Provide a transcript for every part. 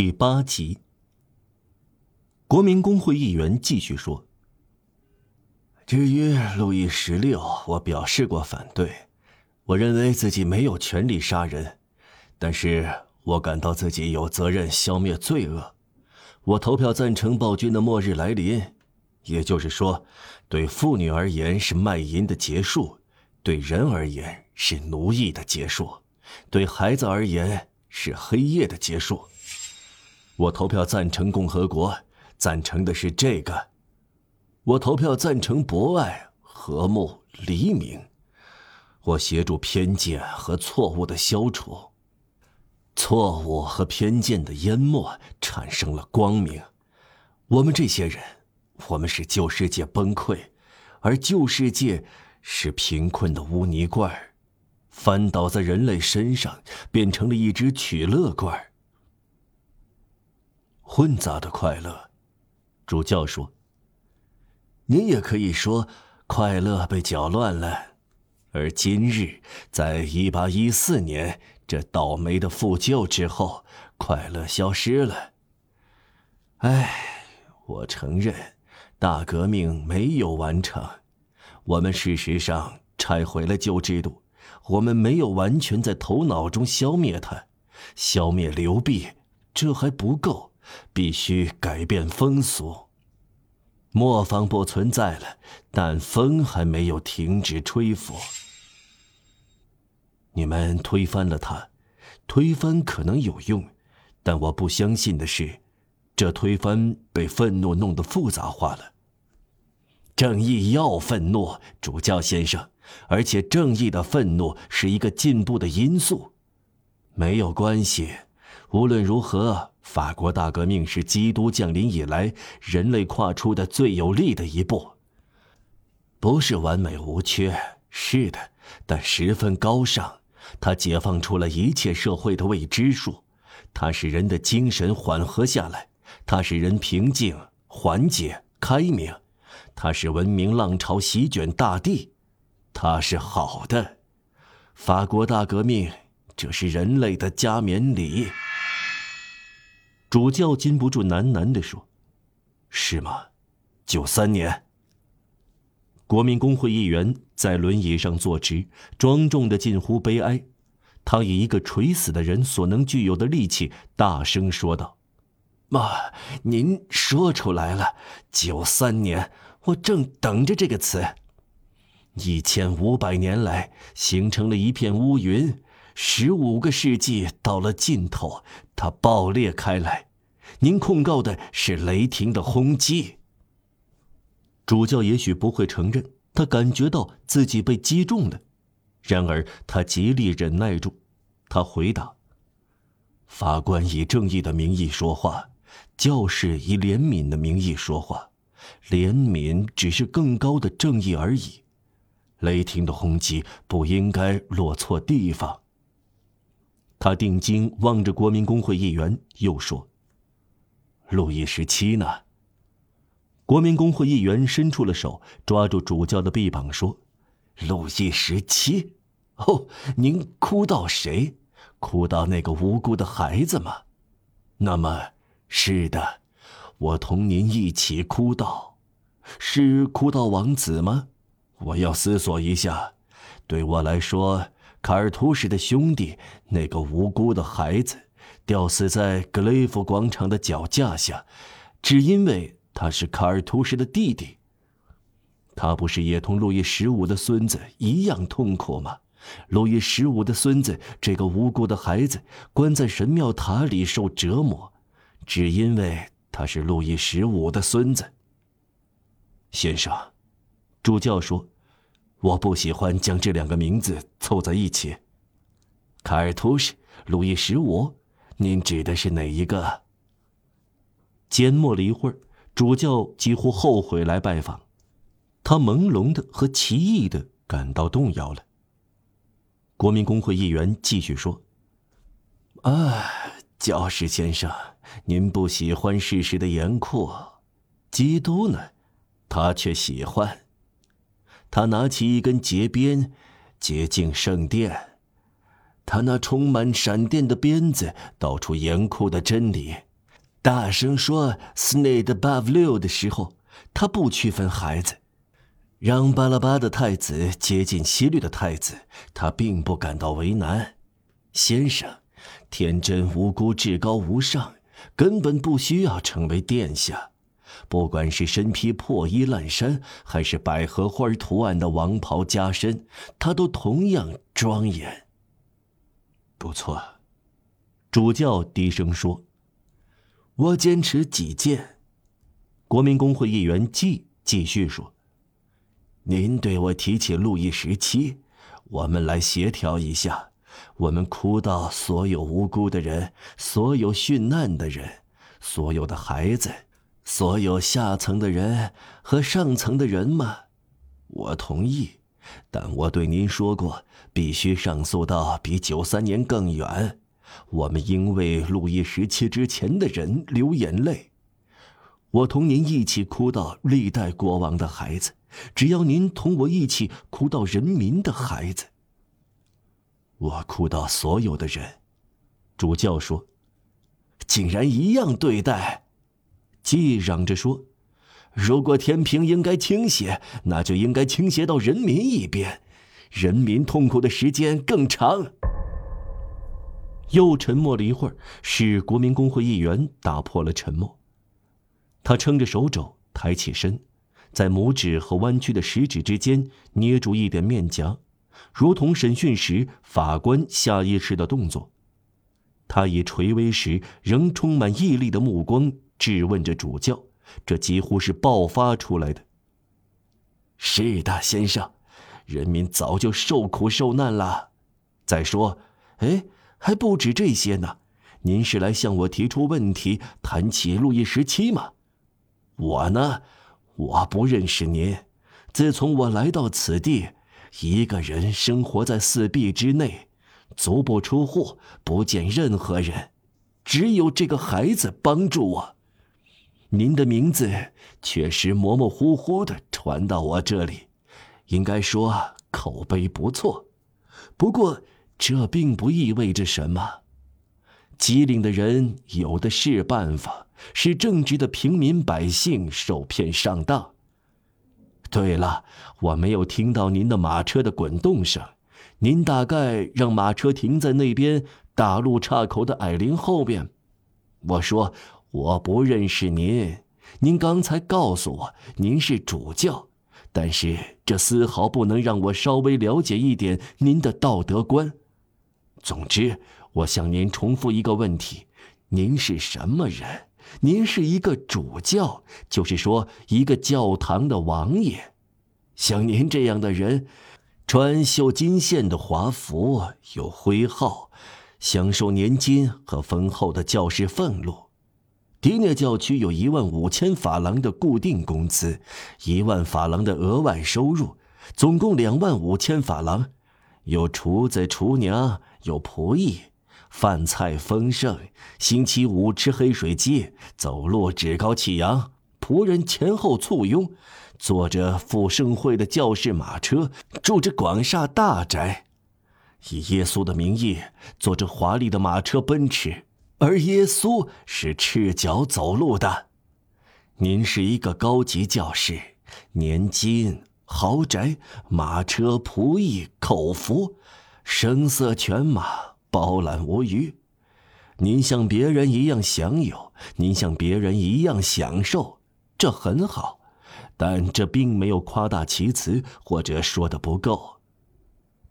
第八集，国民工会议员继续说：“至于路易十六，我表示过反对。我认为自己没有权利杀人，但是我感到自己有责任消灭罪恶。我投票赞成暴君的末日来临，也就是说，对妇女而言是卖淫的结束，对人而言是奴役的结束，对孩子而言是黑夜的结束。”我投票赞成共和国，赞成的是这个。我投票赞成博爱、和睦、黎明。我协助偏见和错误的消除，错误和偏见的淹没产生了光明。我们这些人，我们使旧世界崩溃，而旧世界是贫困的污泥罐儿翻倒在人类身上，变成了一只取乐罐儿混杂的快乐，主教说：“你也可以说，快乐被搅乱了。而今日，在一八一四年这倒霉的复旧之后，快乐消失了。唉，我承认，大革命没有完成。我们事实上拆毁了旧制度，我们没有完全在头脑中消灭它。消灭流弊，这还不够。”必须改变风俗。磨坊不存在了，但风还没有停止吹拂。你们推翻了它，推翻可能有用，但我不相信的是，这推翻被愤怒弄得复杂化了。正义要愤怒，主教先生，而且正义的愤怒是一个进步的因素。没有关系，无论如何。法国大革命是基督降临以来人类跨出的最有力的一步。不是完美无缺，是的，但十分高尚。它解放出了一切社会的未知数，它使人的精神缓和下来，它使人平静、缓解、开明，它使文明浪潮席卷大地，它是好的。法国大革命，这是人类的加冕礼。主教禁不住喃喃地说：“是吗？九三年。”国民工会议员在轮椅上坐直，庄重的近乎悲哀。他以一个垂死的人所能具有的力气，大声说道：“妈，您说出来了。九三年，我正等着这个词。一千五百年来，形成了一片乌云。”十五个世纪到了尽头，它爆裂开来。您控告的是雷霆的轰击。主教也许不会承认，他感觉到自己被击中了，然而他极力忍耐住。他回答：“法官以正义的名义说话，教士以怜悯的名义说话，怜悯只是更高的正义而已。雷霆的轰击不应该落错地方。”他定睛望着国民工会议员，又说：“路易十七呢？”国民工会议员伸出了手，抓住主教的臂膀，说：“路易十七？哦，您哭到谁？哭到那个无辜的孩子吗？那么，是的，我同您一起哭到，是哭到王子吗？我要思索一下。对我来说。”卡尔图什的兄弟，那个无辜的孩子，吊死在格雷夫广场的脚架下，只因为他是卡尔图什的弟弟。他不是也同路易十五的孙子一样痛苦吗？路易十五的孙子，这个无辜的孩子，关在神庙塔里受折磨，只因为他是路易十五的孙子。先生，主教说。我不喜欢将这两个名字凑在一起。卡尔图什、路易十五，您指的是哪一个？缄默了一会儿，主教几乎后悔来拜访，他朦胧的和奇异的感到动摇了。国民工会议员继续说：“啊，教士先生，您不喜欢事实的严酷，基督呢，他却喜欢。”他拿起一根节鞭，接近圣殿。他那充满闪电的鞭子，道出严酷的真理，大声说 “snade above 六”的时候，他不区分孩子；让巴拉巴的太子接近西律的太子，他并不感到为难。先生，天真无辜、至高无上，根本不需要成为殿下。不管是身披破衣烂衫，还是百合花图案的王袍加身，他都同样庄严。不错，主教低声说：“我坚持己见。”国民公会议员季继续说：“您对我提起路易十七，我们来协调一下。我们哭到所有无辜的人，所有殉难的人，所有的孩子。”所有下层的人和上层的人吗？我同意，但我对您说过，必须上诉到比九三年更远。我们因为路易十七之前的人流眼泪。我同您一起哭到历代国王的孩子，只要您同我一起哭到人民的孩子。我哭到所有的人。主教说：“竟然一样对待。”既嚷着说：“如果天平应该倾斜，那就应该倾斜到人民一边，人民痛苦的时间更长。”又沉默了一会儿，是国民公会议员打破了沉默。他撑着手肘，抬起身，在拇指和弯曲的食指之间捏住一点面颊，如同审讯时法官下意识的动作。他以垂危时仍充满毅力的目光。质问着主教，这几乎是爆发出来的。是的，先生，人民早就受苦受难了。再说，哎，还不止这些呢。您是来向我提出问题，谈起路易十七吗？我呢，我不认识您。自从我来到此地，一个人生活在四壁之内，足不出户，不见任何人，只有这个孩子帮助我。您的名字确实模模糊糊的传到我这里，应该说口碑不错。不过这并不意味着什么。机灵的人有的是办法，使正直的平民百姓受骗上当。对了，我没有听到您的马车的滚动声，您大概让马车停在那边大路岔口的矮林后边。我说。我不认识您，您刚才告诉我您是主教，但是这丝毫不能让我稍微了解一点您的道德观。总之，我向您重复一个问题：您是什么人？您是一个主教，就是说一个教堂的王爷。像您这样的人，穿绣金线的华服，有徽号，享受年金和丰厚的教士俸禄。迪涅教区有一万五千法郎的固定工资，一万法郎的额外收入，总共两万五千法郎。有厨子、厨娘，有仆役，饭菜丰盛。星期五吃黑水鸡，走路趾高气扬。仆人前后簇拥，坐着赴盛会的教士马车，住着广厦大宅，以耶稣的名义坐着华丽的马车奔驰。而耶稣是赤脚走路的。您是一个高级教士，年金、豪宅、马车、仆役、口服，声色犬马，包揽无余。您像别人一样享有，您像别人一样享受，这很好，但这并没有夸大其词或者说的不够。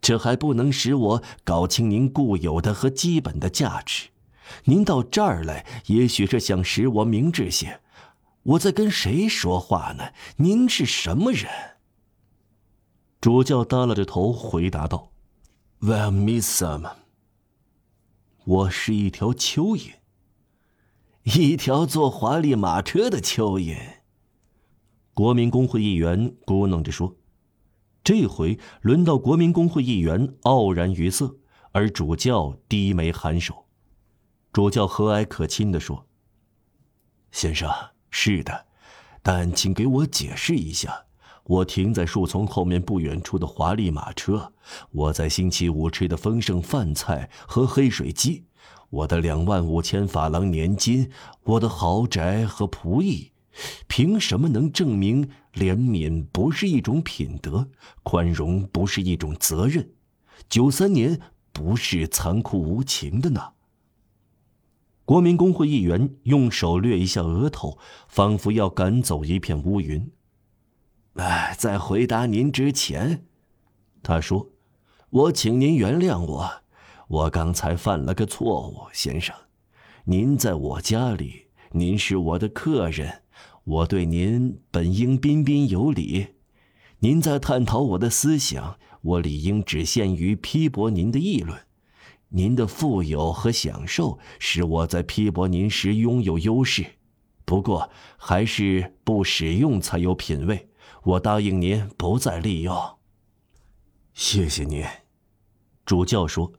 这还不能使我搞清您固有的和基本的价值。您到这儿来，也许是想使我明智些。我在跟谁说话呢？您是什么人？主教耷拉着头回答道：“Well, Miss Sam，我是一条蚯蚓，一条坐华丽马车的蚯蚓。”国民工会议员咕哝着说：“这回轮到国民工会议员傲然于色，而主教低眉颔首。”主教和蔼可亲地说：“先生，是的，但请给我解释一下。我停在树丛后面不远处的华丽马车，我在星期五吃的丰盛饭菜和黑水鸡，我的两万五千法郎年金，我的豪宅和仆役，凭什么能证明怜悯不是一种品德，宽容不是一种责任，九三年不是残酷无情的呢？国民工会议员用手掠一下额头，仿佛要赶走一片乌云。哎，在回答您之前，他说：“我请您原谅我，我刚才犯了个错误，先生。您在我家里，您是我的客人，我对您本应彬彬有礼。您在探讨我的思想，我理应只限于批驳您的议论。”您的富有和享受使我在批驳您时拥有优势，不过还是不使用才有品位。我答应您不再利用。谢谢您，主教说。